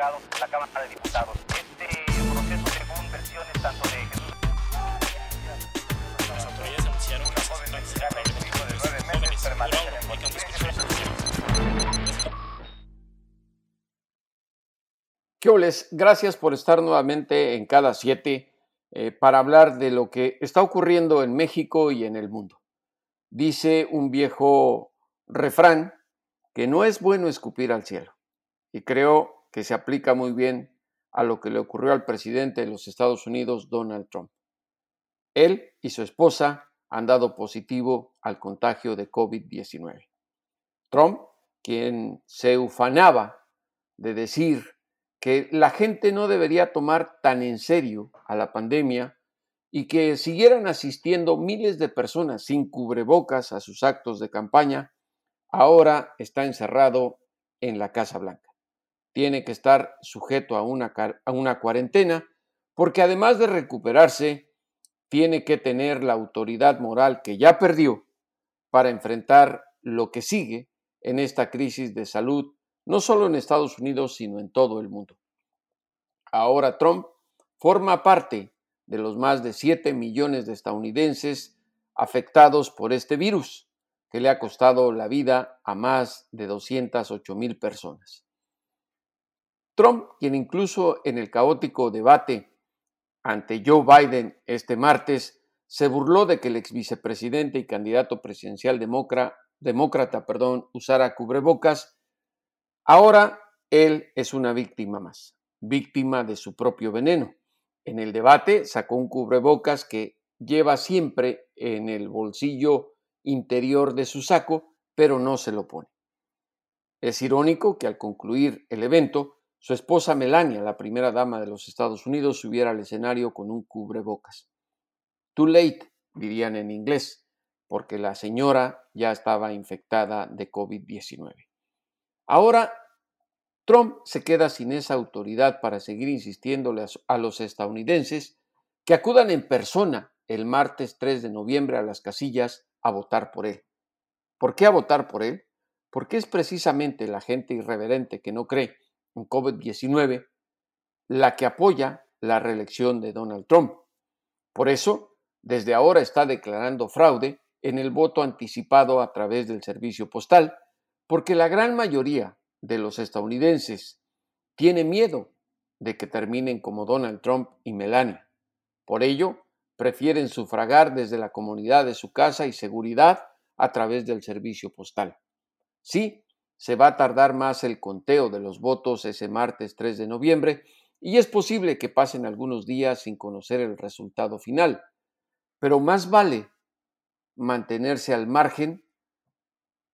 postergado la Cámara de Diputados. Este proceso, según versiones tanto de Jesús. Las autoridades anunciaron que mexicana y su hijo de nueve meses permanecen en ¿Qué oles? Gracias por estar nuevamente en cada siete eh, para hablar de lo que está ocurriendo en México y en el mundo. Dice un viejo refrán que no es bueno escupir al cielo y creo que se aplica muy bien a lo que le ocurrió al presidente de los Estados Unidos, Donald Trump. Él y su esposa han dado positivo al contagio de COVID-19. Trump, quien se ufanaba de decir que la gente no debería tomar tan en serio a la pandemia y que siguieran asistiendo miles de personas sin cubrebocas a sus actos de campaña, ahora está encerrado en la Casa Blanca. Tiene que estar sujeto a una, cuarentena porque además de recuperarse, tiene que tener la autoridad moral que ya perdió para enfrentar lo que sigue en esta crisis de salud no solo en Estados Unidos, sino en todo el mundo. Ahora Trump forma parte de los más de 7 millones de estadounidenses afectados por este virus, que le ha costado la vida a más de 208 mil personas. Trump, quien incluso en el caótico debate ante Joe Biden este martes, se burló de que el ex vicepresidente y candidato presidencial demócrata, perdón, usara cubrebocas, ahora él es una víctima más, víctima de su propio veneno. En el debate sacó un cubrebocas que lleva siempre en el bolsillo interior de su saco, pero no se lo pone. Es irónico que al concluir el evento, su esposa Melania, la primera dama de los Estados Unidos, subiera al escenario con un cubrebocas. Too late, dirían en inglés, porque la señora ya estaba infectada de COVID-19. Ahora, Trump se queda sin esa autoridad para seguir insistiéndole a los estadounidenses que acudan en persona el martes 3 de noviembre a las casillas a votar por él. ¿Por qué a votar por él? Porque es precisamente la gente irreverente que no cree en COVID-19 la que apoya la reelección de Donald Trump. Por eso, desde ahora está declarando fraude en el voto anticipado a través del servicio postal, porque la gran mayoría de los estadounidenses tiene miedo de que terminen como Donald Trump y Melania. Por ello, prefieren sufragar desde la comunidad de su casa y seguridad a través del servicio postal. Sí, se va a tardar más el conteo de los votos ese martes 3 de noviembre y es posible que pasen algunos días sin conocer el resultado final, pero más vale mantenerse al margen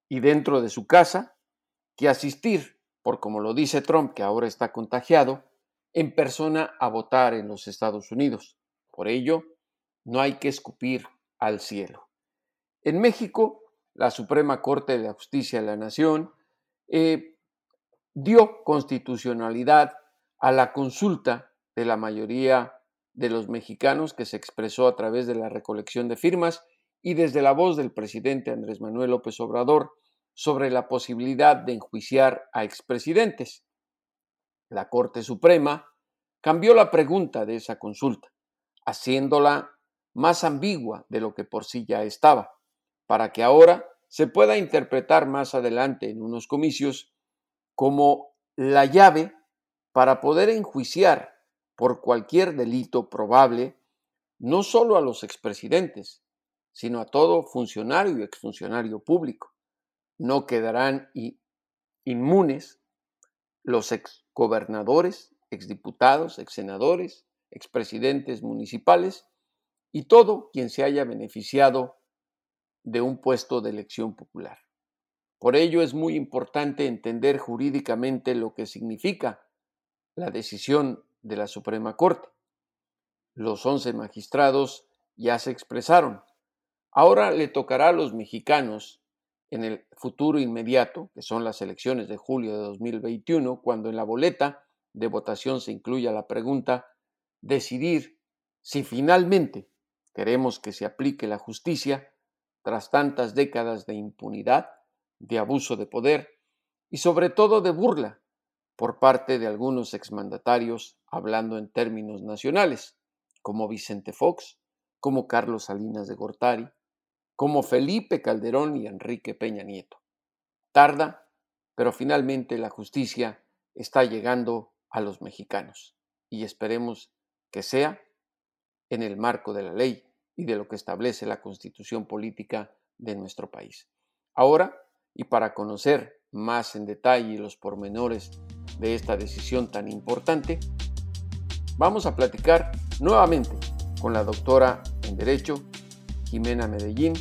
y dentro de su casa que asistir, por como lo dice Trump, que ahora está contagiado, en persona a votar en los Estados Unidos. Por ello, no hay que escupir al cielo. En México, la Suprema Corte de Justicia de la Nación eh, dio constitucionalidad a la consulta de la mayoría de los mexicanos que se expresó a través de la recolección de firmas y desde la voz del presidente Andrés Manuel López Obrador sobre la posibilidad de enjuiciar a expresidentes. La Corte Suprema cambió la pregunta de esa consulta, haciéndola más ambigua de lo que por sí ya estaba, para que ahora se pueda interpretar más adelante en unos comicios como la llave para poder enjuiciar por cualquier delito probable no solo a los expresidentes, sino a todo funcionario y exfuncionario público. No quedarán inmunes los exgobernadores, exdiputados, exsenadores, expresidentes municipales y todo quien se haya beneficiado de un puesto de elección popular. Por ello es muy importante entender jurídicamente lo que significa la decisión de la Suprema Corte. Los once magistrados ya se expresaron. Ahora le tocará a los mexicanos en el futuro inmediato, que son las elecciones de julio de 2021, cuando en la boleta de votación se incluya la pregunta, decidir si finalmente Queremos que se aplique la justicia tras tantas décadas de impunidad, de abuso de poder y sobre todo de burla por parte de algunos exmandatarios hablando en términos nacionales, como Vicente Fox, como Carlos Salinas de Gortari, como Felipe Calderón y Enrique Peña Nieto. Tarda, pero finalmente la justicia está llegando a los mexicanos y esperemos que sea en el marco de la ley y de lo que establece la constitución política de nuestro país. Ahora, y para conocer más en detalle los pormenores de esta decisión tan importante, vamos a platicar nuevamente con la doctora en Derecho, Jimena Medellín,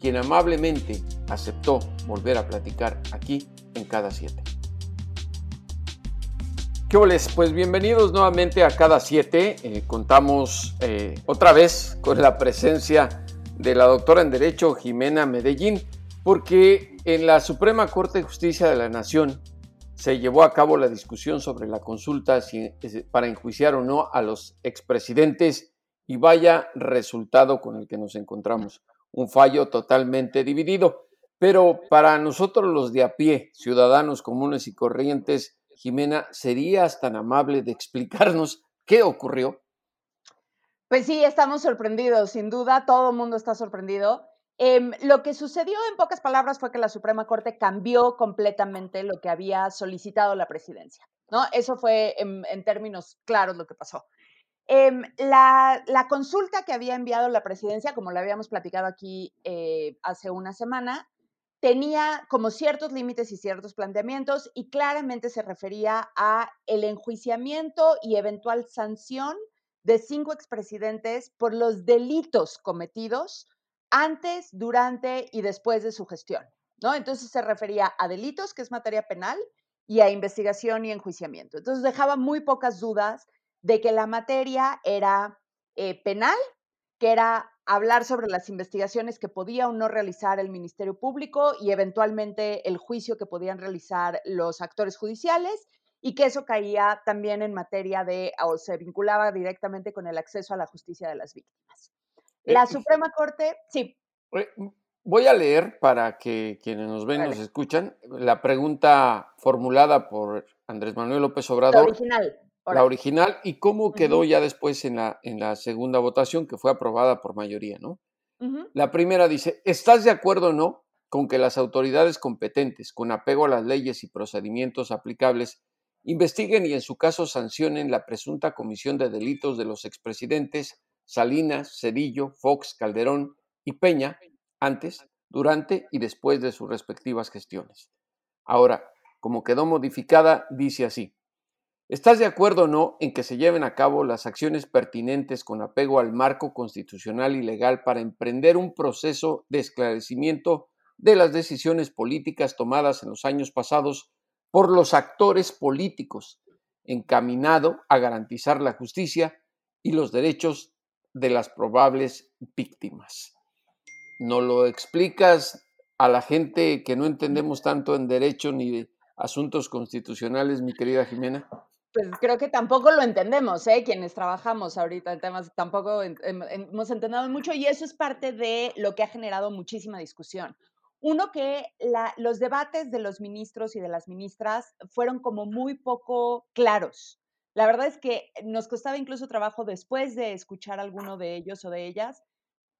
quien amablemente aceptó volver a platicar aquí en Cada Siete. ¿Qué Pues bienvenidos nuevamente a Cada Siete. Eh, contamos eh, otra vez con la presencia de la doctora en Derecho, Jimena Medellín, porque en la Suprema Corte de Justicia de la Nación se llevó a cabo la discusión sobre la consulta para enjuiciar o no a los expresidentes y vaya resultado con el que nos encontramos. Un fallo totalmente dividido. Pero para nosotros los de a pie, ciudadanos comunes y corrientes, Jimena, ¿serías tan amable de explicarnos qué ocurrió? Pues sí, estamos sorprendidos, sin duda, todo el mundo está sorprendido. Em, lo que sucedió en pocas palabras fue que la Suprema Corte cambió completamente lo que había solicitado la presidencia, ¿no? Eso fue en, términos claros lo que pasó. Em, la, consulta que había enviado la presidencia, como lo habíamos platicado aquí eh, hace una semana, tenía como ciertos límites y ciertos planteamientos y claramente se refería a el enjuiciamiento y eventual sanción de cinco expresidentes por los delitos cometidos antes, durante y después de su gestión, ¿no? Entonces se refería a delitos, que es materia penal, y a investigación y enjuiciamiento. Entonces dejaba muy pocas dudas de que la materia era eh, penal, que era hablar sobre las investigaciones que podía o no realizar el Ministerio Público y eventualmente el juicio que podían realizar los actores judiciales y que eso caía también en materia de, o se vinculaba directamente con el acceso a la justicia de las víctimas. La Suprema Corte, sí. Voy a leer para que quienes nos ven, nos escuchan, la pregunta formulada por Andrés Manuel López Obrador. La original. La original y cómo quedó ya después en la, en la segunda votación que fue aprobada por mayoría, ¿no? La primera dice, ¿estás de acuerdo o no con que las autoridades competentes, con apego a las leyes y procedimientos aplicables, investiguen y en su caso sancionen la presunta comisión de delitos de los expresidentes Salinas, Cedillo, Fox, Calderón y Peña antes, durante y después de sus respectivas gestiones. Ahora, como quedó modificada, dice así. ¿Estás de acuerdo o no en que se lleven a cabo las acciones pertinentes con apego al marco constitucional y legal para emprender un proceso de esclarecimiento de las decisiones políticas tomadas en los años pasados por los actores políticos, encaminado a garantizar la justicia y los derechos de las probables víctimas. ¿No lo explicas a la gente que no entendemos tanto en derecho ni de asuntos constitucionales, mi querida Jimena? Pues creo que tampoco lo entendemos, ¿eh? quienes trabajamos ahorita en temas, tampoco hemos entendido mucho y eso es parte de lo que ha generado muchísima discusión. Uno, que los debates de los ministros y de las ministras fueron como muy poco claros. La verdad es que nos costaba incluso trabajo después de escuchar a alguno de ellos o de ellas,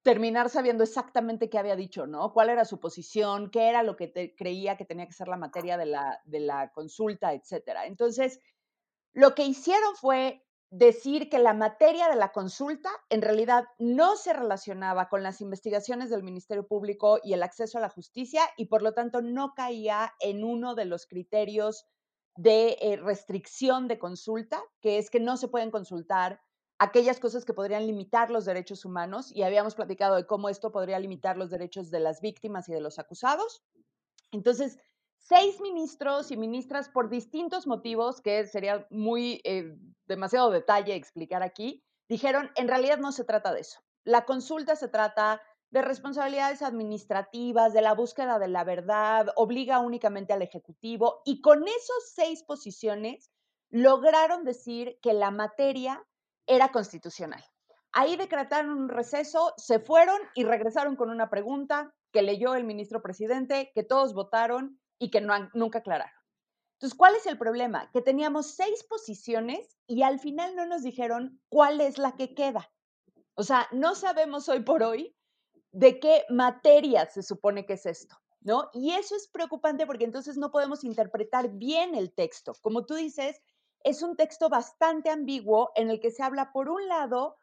terminar sabiendo exactamente qué había dicho, ¿no? Cuál era su posición, qué era lo que creía que tenía que ser la materia de la, de la consulta, etcétera. Entonces, lo que hicieron fue decir que la materia de la consulta en realidad no se relacionaba con las investigaciones del Ministerio Público y el acceso a la justicia y por lo tanto no caía en uno de los criterios de eh, restricción de consulta, que es que no se pueden consultar aquellas cosas que podrían limitar los derechos humanos y habíamos platicado de cómo esto podría limitar los derechos de las víctimas y de los acusados. Entonces, seis ministros y ministras por distintos motivos, que sería muy eh, demasiado detalle explicar aquí, dijeron, en realidad no se trata de eso. La consulta se trata de responsabilidades administrativas, de la búsqueda de la verdad, obliga únicamente al Ejecutivo y con esas seis posiciones lograron decir que la materia era constitucional. Ahí decretaron un receso, se fueron y regresaron con una pregunta que leyó el ministro presidente, que todos votaron y que no, nunca aclararon. Entonces, ¿cuál es el problema? Que teníamos seis posiciones y al final no nos dijeron cuál es la que queda. O sea, no sabemos hoy por hoy de qué materia se supone que es esto, ¿no? Y eso es preocupante porque entonces no podemos interpretar bien el texto. Como tú dices, es un texto bastante ambiguo en el que se habla, por un lado,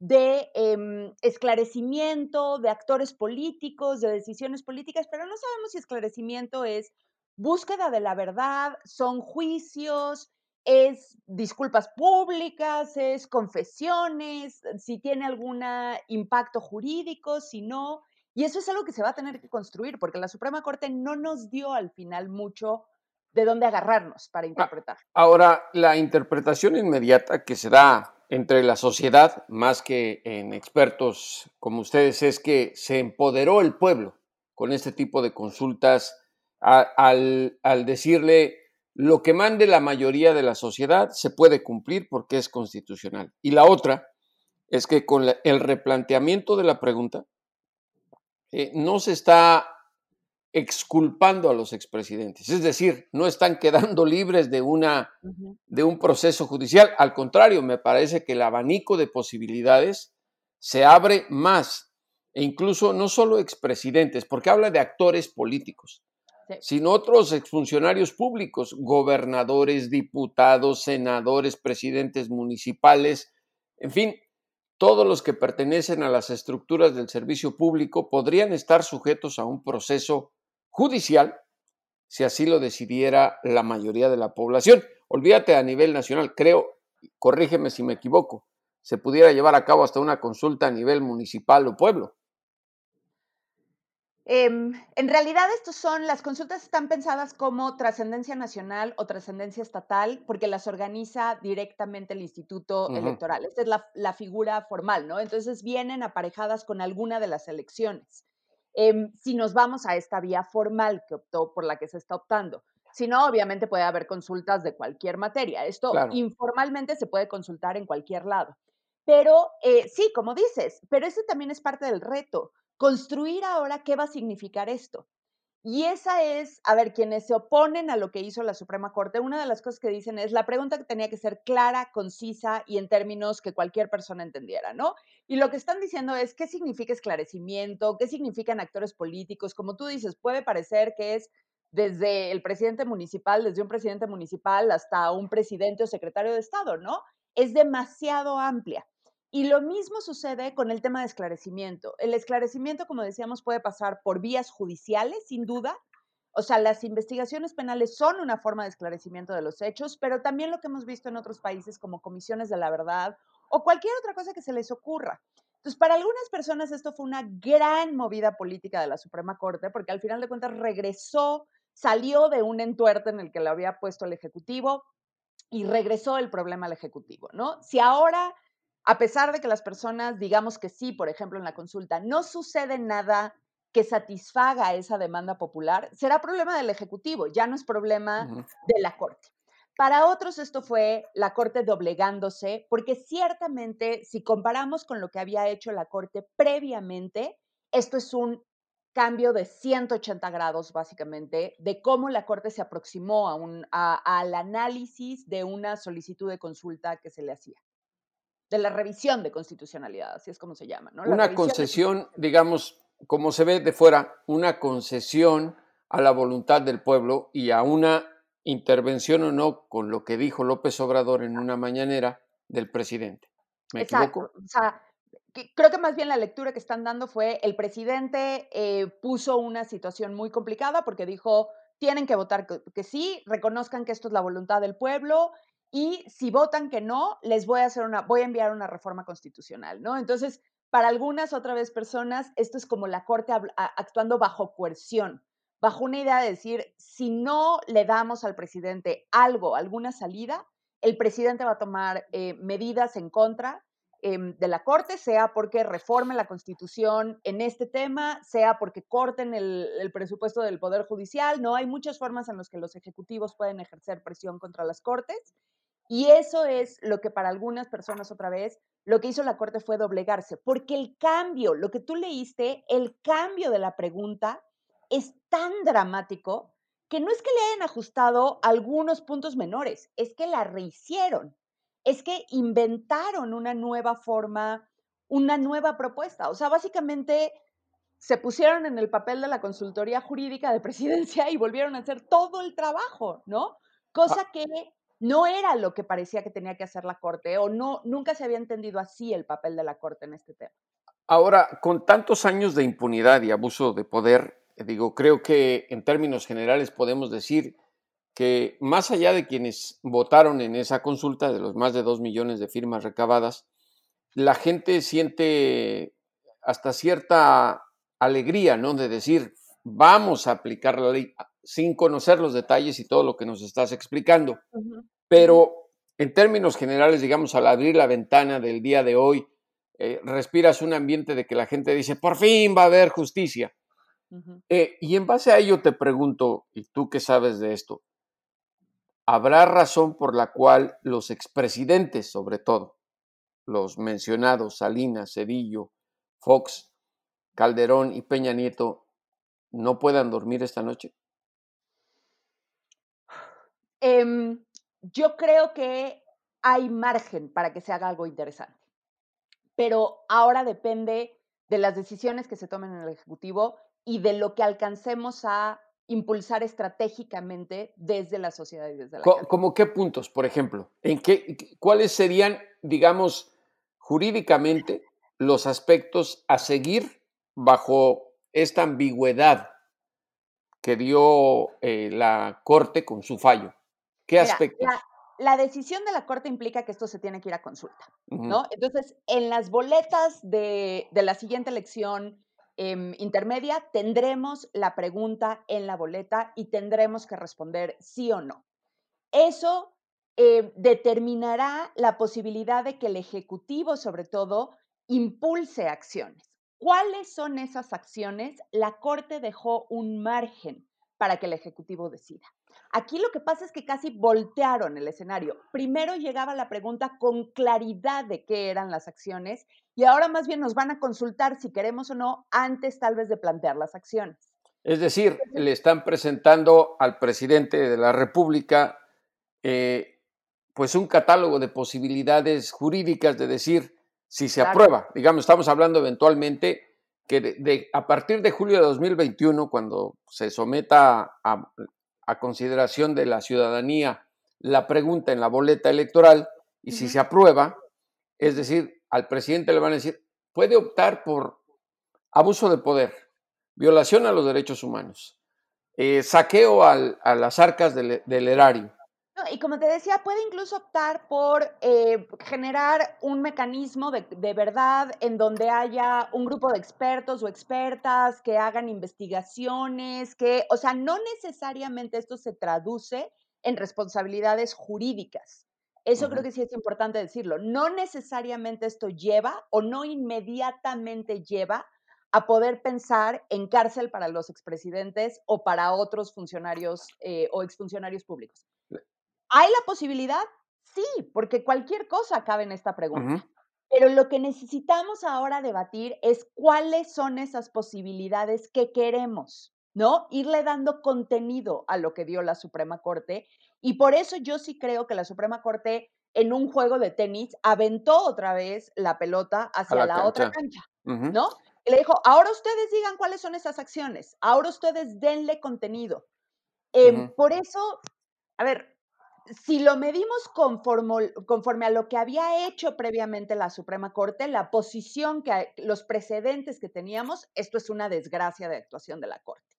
de em, esclarecimiento de actores políticos, de decisiones políticas, pero no sabemos si esclarecimiento es búsqueda de la verdad, son juicios, es disculpas públicas, es confesiones, si tiene algún impacto jurídico, si no. Y eso es algo que se va a tener que construir, porque la Suprema Corte no nos dio al final mucho de dónde agarrarnos para ah, interpretar. Ahora, la interpretación inmediata que se da entre la sociedad, más que en expertos como ustedes, es que se empoderó el pueblo con este tipo de consultas al, decirle lo que mande la mayoría de la sociedad se puede cumplir porque es constitucional. Y la otra es que con el replanteamiento de la pregunta eh, no se está exculpando a los expresidentes, es decir, no están quedando libres de, una, de un proceso judicial. Al contrario, me parece que el abanico de posibilidades se abre más, e incluso no solo expresidentes, porque habla de actores políticos, sino otros exfuncionarios públicos, gobernadores, diputados, senadores, presidentes municipales, en fin, todos los que pertenecen a las estructuras del servicio público podrían estar sujetos a un proceso judicial si así lo decidiera la mayoría de la población. Olvídate a nivel nacional, creo, corrígeme si me equivoco, se pudiera llevar a cabo hasta una consulta a nivel municipal o pueblo. Em, en realidad, estos son, las consultas están pensadas como trascendencia nacional o trascendencia estatal, porque las organiza directamente el Instituto Electoral. Esta es la, figura formal, ¿no? Entonces vienen aparejadas con alguna de las elecciones. Em, si nos vamos a esta vía formal que optó, por la que se está optando. Si no, obviamente puede haber consultas de cualquier materia. Esto informalmente se puede consultar en cualquier lado. Pero eh, sí, como dices, pero ese también es parte del reto. Construir ahora qué va a significar esto. Y esa es, a ver, quienes se oponen a lo que hizo la Suprema Corte, una de las cosas que dicen es la pregunta que tenía que ser clara, concisa y en términos que cualquier persona entendiera, ¿no? Y lo que están diciendo es qué significa esclarecimiento, qué significan actores políticos. Como tú dices, puede parecer que es desde el presidente municipal, desde un presidente municipal hasta un presidente o secretario de Estado, ¿no? Es demasiado amplia. Y lo mismo sucede con el tema de esclarecimiento. El esclarecimiento, como decíamos, puede pasar por vías judiciales, sin duda. O sea, las investigaciones penales son una forma de esclarecimiento de los hechos, pero también lo que hemos visto en otros países como comisiones de la verdad o cualquier otra cosa que se les ocurra. Entonces, para algunas personas esto fue una gran movida política de la Suprema Corte, porque al final de cuentas regresó, salió de un entuerto en el que le había puesto el Ejecutivo y regresó el problema al Ejecutivo, ¿no? Si ahora a pesar de que las personas digamos que sí, por ejemplo, en la consulta, no sucede nada que satisfaga esa demanda popular, será problema del Ejecutivo, ya no es problema de la Corte. Para otros esto fue la Corte doblegándose, porque ciertamente si comparamos con lo que había hecho la Corte previamente, esto es un cambio de 180 grados básicamente de cómo la Corte se aproximó a un, al análisis de una solicitud de consulta que se le hacía de la revisión de constitucionalidad, así es como se llama. ¿no? una concesión, digamos, como se ve de fuera, una concesión a la voluntad del pueblo y a una intervención o no con lo que dijo López Obrador en una mañanera del presidente. ¿Me Exacto. O sea, creo que más bien la lectura que están dando fue el presidente eh, puso una situación muy complicada porque dijo tienen que votar que, sí, reconozcan que esto es la voluntad del pueblo y si votan que no, les voy a hacer una, voy a enviar una reforma constitucional, ¿no? Entonces, para algunas otra vez personas, esto es como la Corte actuando bajo coerción, bajo una idea de decir, si no le damos al presidente algo, alguna salida, el presidente va a tomar eh, medidas en contra de la Corte, sea porque reforme la Constitución en este tema, sea porque corten el, el, presupuesto del Poder Judicial. No hay muchas formas en las que los ejecutivos pueden ejercer presión contra las Cortes. Y eso es lo que para algunas personas otra vez, lo que hizo la Corte fue doblegarse, porque el cambio, lo que tú leíste, el cambio de la pregunta es tan dramático que no es que le hayan ajustado algunos puntos menores, es que la rehicieron, es que inventaron una nueva forma, una nueva propuesta. O sea, básicamente se pusieron en el papel de la consultoría jurídica de presidencia y volvieron a hacer todo el trabajo, ¿no? Cosa que no era lo que parecía que tenía que hacer la Corte o no, nunca se había entendido así el papel de la Corte en este tema. Ahora, con tantos años de impunidad y abuso de poder, digo, creo que en términos generales podemos decir que más allá de quienes votaron en esa consulta, de los más de dos millones de firmas recabadas, la gente siente hasta cierta alegría, ¿no? De decir, vamos a aplicar la ley sin conocer los detalles y todo lo que nos estás explicando. Pero en términos generales, digamos, al abrir la ventana del día de hoy, eh, respiras un ambiente de que la gente dice, por fin va a haber justicia. Eh, y en base a ello te pregunto, y tú qué sabes de esto, ¿habrá razón por la cual los expresidentes, sobre todo, los mencionados, Salinas, Cedillo, Fox, Calderón y Peña Nieto, no puedan dormir esta noche? Em, yo creo que hay margen para que se haga algo interesante, pero ahora depende de las decisiones que se tomen en el Ejecutivo y de lo que alcancemos a impulsar estratégicamente desde la sociedad y desde la ¿Cómo qué puntos, por ejemplo? ¿En qué, ¿Cuáles serían, digamos, jurídicamente los aspectos a seguir bajo esta ambigüedad que dio eh, la Corte con su fallo? ¿Qué aspectos? La, decisión de la Corte implica que esto se tiene que ir a consulta, ¿no? Entonces, en las boletas de, la siguiente elección em, intermedia, tendremos la pregunta en la boleta y tendremos que responder sí o no. Eso eh, determinará la posibilidad de que el Ejecutivo, sobre todo, impulse acciones. ¿Cuáles son esas acciones? La Corte dejó un margen para que el Ejecutivo decida. Aquí lo que pasa es que casi voltearon el escenario. Primero llegaba la pregunta con claridad de qué eran las acciones y ahora más bien nos van a consultar si queremos o no antes tal vez de plantear las acciones. Es decir, le están presentando al presidente de la República eh, pues un catálogo de posibilidades jurídicas de decir si se aprueba. Digamos, estamos hablando eventualmente que a partir de julio de 2021, cuando se someta a, a consideración de la ciudadanía la pregunta en la boleta electoral y si se aprueba, es decir, al presidente le van a decir, puede optar por abuso de poder, violación a los derechos humanos, eh, saqueo a las arcas del erario, y como te decía, puede incluso optar por eh, generar un mecanismo de, de, verdad en donde haya un grupo de expertos o expertas que hagan investigaciones, que, o sea, no necesariamente esto se traduce en responsabilidades jurídicas. Eso creo que sí es importante decirlo. No necesariamente esto lleva o no inmediatamente lleva a poder pensar en cárcel para los expresidentes o para otros funcionarios eh, o exfuncionarios públicos. ¿Hay la posibilidad? Sí, porque cualquier cosa cabe en esta pregunta. Pero lo que necesitamos ahora debatir es cuáles son esas posibilidades que queremos, ¿no? Irle dando contenido a lo que dio la Suprema Corte. Y por eso yo sí creo que la Suprema Corte, en un juego de tenis, aventó otra vez la pelota hacia la, otra cancha, ¿no? Y le dijo, ahora ustedes digan cuáles son esas acciones, ahora ustedes denle contenido. Em, por eso, a ver, si lo medimos conforme, a lo que había hecho previamente la Suprema Corte, la posición que los precedentes que teníamos, esto es una desgracia de actuación de la Corte.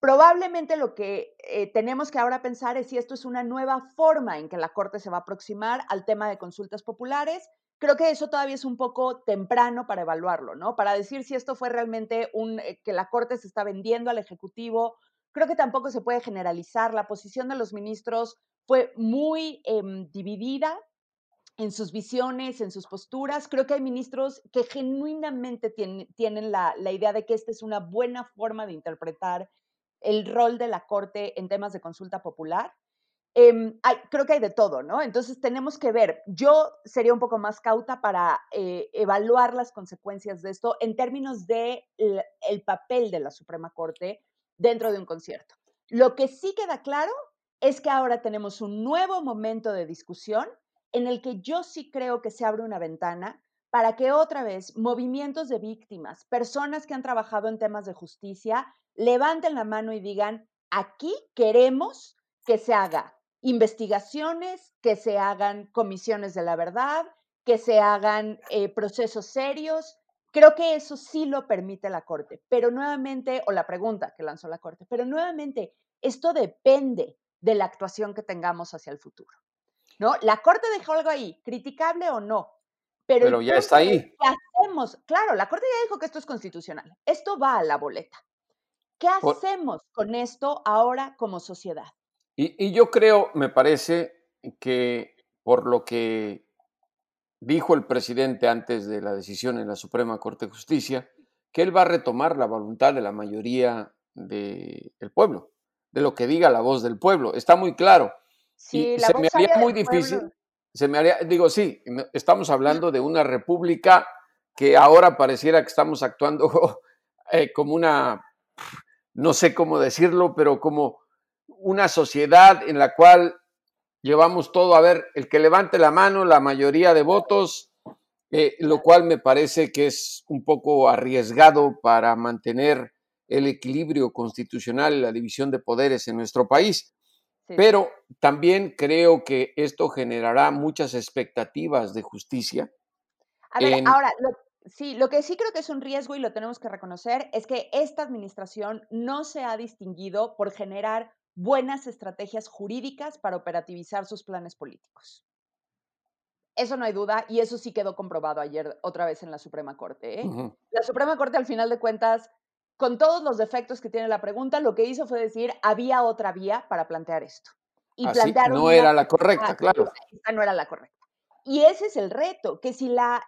Probablemente lo que eh, tenemos que ahora pensar es si esto es una nueva forma en que la Corte se va a aproximar al tema de consultas populares. Creo que eso todavía es un poco temprano para evaluarlo, ¿no? Para decir si esto fue realmente un, eh, que la Corte se está vendiendo al Ejecutivo. Creo que tampoco se puede generalizar. La posición de los ministros fue muy em, dividida en sus visiones, en sus posturas. Creo que hay ministros que genuinamente tienen, la, idea de que esta es una buena forma de interpretar el rol de la Corte en temas de consulta popular. Em, creo que hay de todo, ¿no? Entonces tenemos que ver, yo sería un poco más cauta para eh, evaluar las consecuencias de esto en términos de el papel de la Suprema Corte dentro de un concierto. Lo que sí queda claro es que ahora tenemos un nuevo momento de discusión en el que yo sí creo que se abre una ventana para que otra vez movimientos de víctimas, personas que han trabajado en temas de justicia, levanten la mano y digan, aquí queremos que se haga investigaciones, que se hagan comisiones de la verdad, que se hagan eh, procesos serios. Creo que eso sí lo permite la Corte, pero nuevamente, o la pregunta que lanzó la Corte, pero nuevamente, esto depende de la actuación que tengamos hacia el futuro. ¿no? La Corte dejó algo ahí, criticable o no. Pero, ya está ahí. ¿Qué hacemos? Claro, la Corte ya dijo que esto es constitucional. Esto va a la boleta. ¿Qué hacemos con esto ahora como sociedad? Y, y, yo creo, me parece que por lo que dijo el presidente antes de la decisión en la Suprema Corte de Justicia, que él va a retomar la voluntad de la mayoría del pueblo, de lo que diga la voz del pueblo. Está muy claro. Sí, se me haría muy difícil. Se me haría, digo, sí, estamos hablando de una república que ahora pareciera que estamos actuando eh, como una, no sé cómo decirlo, pero como una sociedad en la cual llevamos todo a ver el que levante la mano, la mayoría de votos, eh, lo cual me parece que es un poco arriesgado para mantener el equilibrio constitucional y la división de poderes en nuestro país. Pero también creo que esto generará muchas expectativas de justicia. A ver, ahora, sí, lo que sí creo que es un riesgo y lo tenemos que reconocer es que esta administración no se ha distinguido por generar buenas estrategias jurídicas para operativizar sus planes políticos. Eso no hay duda y eso sí quedó comprobado ayer otra vez en la Suprema Corte. ¿eh? La Suprema Corte, al final de cuentas, con todos los defectos que tiene la pregunta, lo que hizo fue decir, había otra vía para plantear esto. Y Así, no era la correcta, claro. Esta no era la correcta. Y ese es el reto, que si la,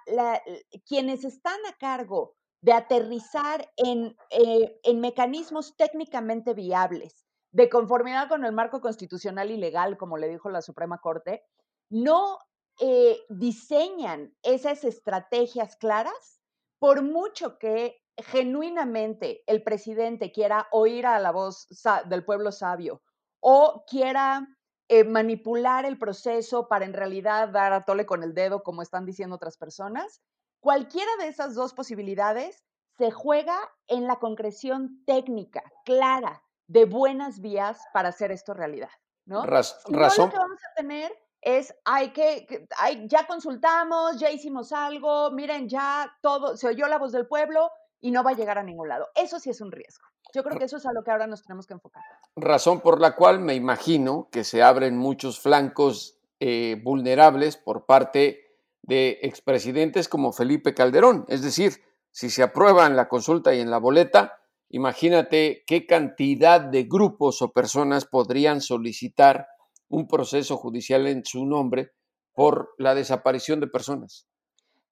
quienes están a cargo de aterrizar en, eh, en mecanismos técnicamente viables, de conformidad con el marco constitucional y legal, como le dijo la Suprema Corte, no eh, diseñan esas estrategias claras, por mucho que genuinamente el presidente quiera oír a la voz del pueblo sabio o quiera eh, manipular el proceso para en realidad dar a tole con el dedo, como están diciendo otras personas, cualquiera de esas dos posibilidades se juega en la concreción técnica, clara, de buenas vías para hacer esto realidad. ¿no? razón. lo que vamos a tener es, hay que, hay, ya consultamos, ya hicimos algo, miren, ya todo, se oyó la voz del pueblo, y no va a llegar a ningún lado. Eso sí es un riesgo. Yo creo que eso es a lo que ahora nos tenemos que enfocar. Razón por la cual me imagino que se abren muchos flancos eh, vulnerables por parte de expresidentes como Felipe Calderón. Es decir, si se aprueba en la consulta y en la boleta, imagínate qué cantidad de grupos o personas podrían solicitar un proceso judicial en su nombre por la desaparición de personas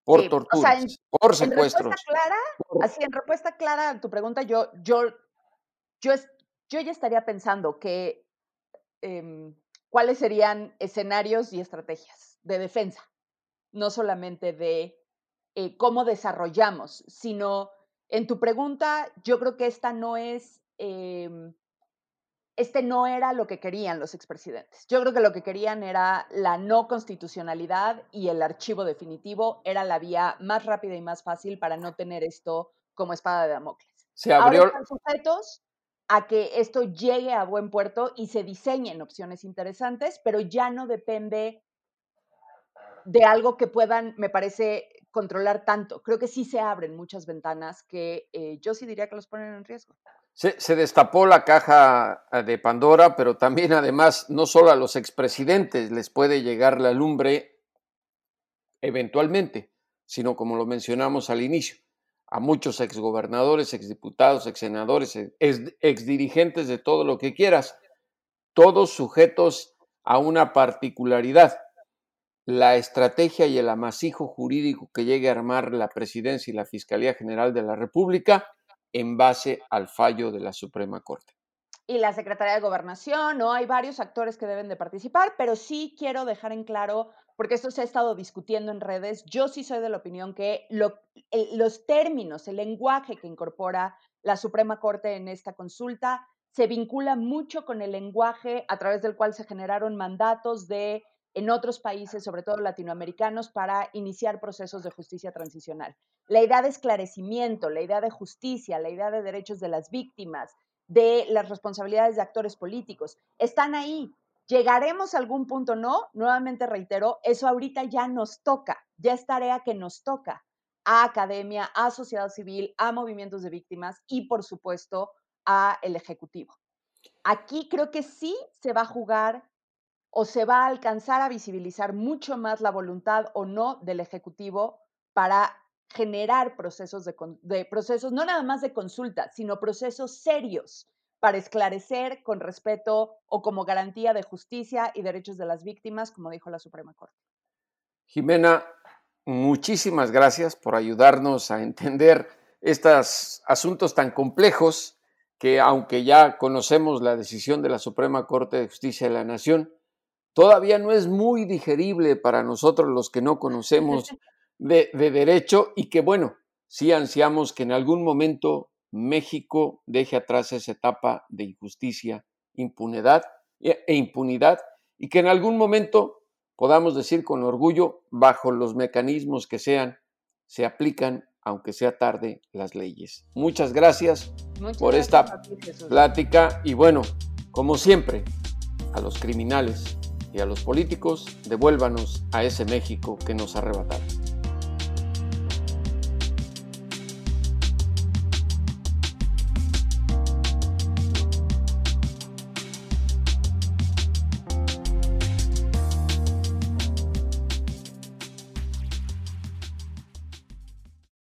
por torturas, por secuestros. En respuesta clara, así en respuesta clara a tu pregunta, yo, yo, yo, yo ya estaría pensando que em, cuáles serían escenarios y estrategias de defensa, no solamente de eh, cómo desarrollamos, sino en tu pregunta, yo creo que esta no es em, este no era lo que querían los expresidentes. Yo creo que lo que querían era la no constitucionalidad y el archivo definitivo era la vía más rápida y más fácil para no tener esto como espada de Damocles. Se abrió... Ahora están sujetos a que esto llegue a buen puerto y se diseñen opciones interesantes, pero ya no depende de algo que puedan, me parece, controlar tanto. Creo que sí se abren muchas ventanas que eh, yo sí diría que los ponen en riesgo. Se, destapó la caja ah, de Pandora, pero también además no solo a los expresidentes les puede llegar la lumbre eventualmente, sino como lo mencionamos al inicio, a muchos exgobernadores, exdiputados, exsenadores, exdirigentes de todo lo que quieras, todos sujetos a una particularidad, la estrategia y el amasijo jurídico que llegue a armar la presidencia y la Fiscalía General de la República en base al fallo de la Suprema Corte. Y la Secretaría de Gobernación, ¿no? Hay varios actores que deben de participar, pero sí quiero dejar en claro, porque esto se ha estado discutiendo en redes, yo sí soy de la opinión que los términos, el lenguaje que incorpora la Suprema Corte en esta consulta se vincula mucho con el lenguaje a través del cual se generaron mandatos de en otros países, sobre todo latinoamericanos, para iniciar procesos de justicia transicional. La idea de esclarecimiento, la idea de justicia, la idea de derechos de las víctimas, de las responsabilidades de actores políticos, están ahí. ¿Llegaremos a algún punto? No, nuevamente reitero, eso ahorita ya nos toca, ya es tarea que nos toca a academia, a sociedad civil, a movimientos de víctimas y, por supuesto, a el Ejecutivo. Aquí creo que sí se va a jugar o se va a alcanzar a visibilizar mucho más la voluntad o no del Ejecutivo para generar procesos de, procesos, no nada más de consulta, sino procesos serios para esclarecer con respeto o como garantía de justicia y derechos de las víctimas, como dijo la Suprema Corte. Jimena, muchísimas gracias por ayudarnos a entender estos asuntos tan complejos que, aunque ya conocemos la decisión de la Suprema Corte de Justicia de la Nación, todavía no es muy digerible para nosotros los que no conocemos de, derecho y que, bueno, sí ansiamos que en algún momento México deje atrás esa etapa de injusticia, impunidad e, e impunidad y que en algún momento podamos decir con orgullo, bajo los mecanismos que sean, se aplican, aunque sea tarde, las leyes. Muchas gracias por esta plática y bueno, como siempre, a los criminales y a los políticos, devuélvanos a ese México que nos arrebataron.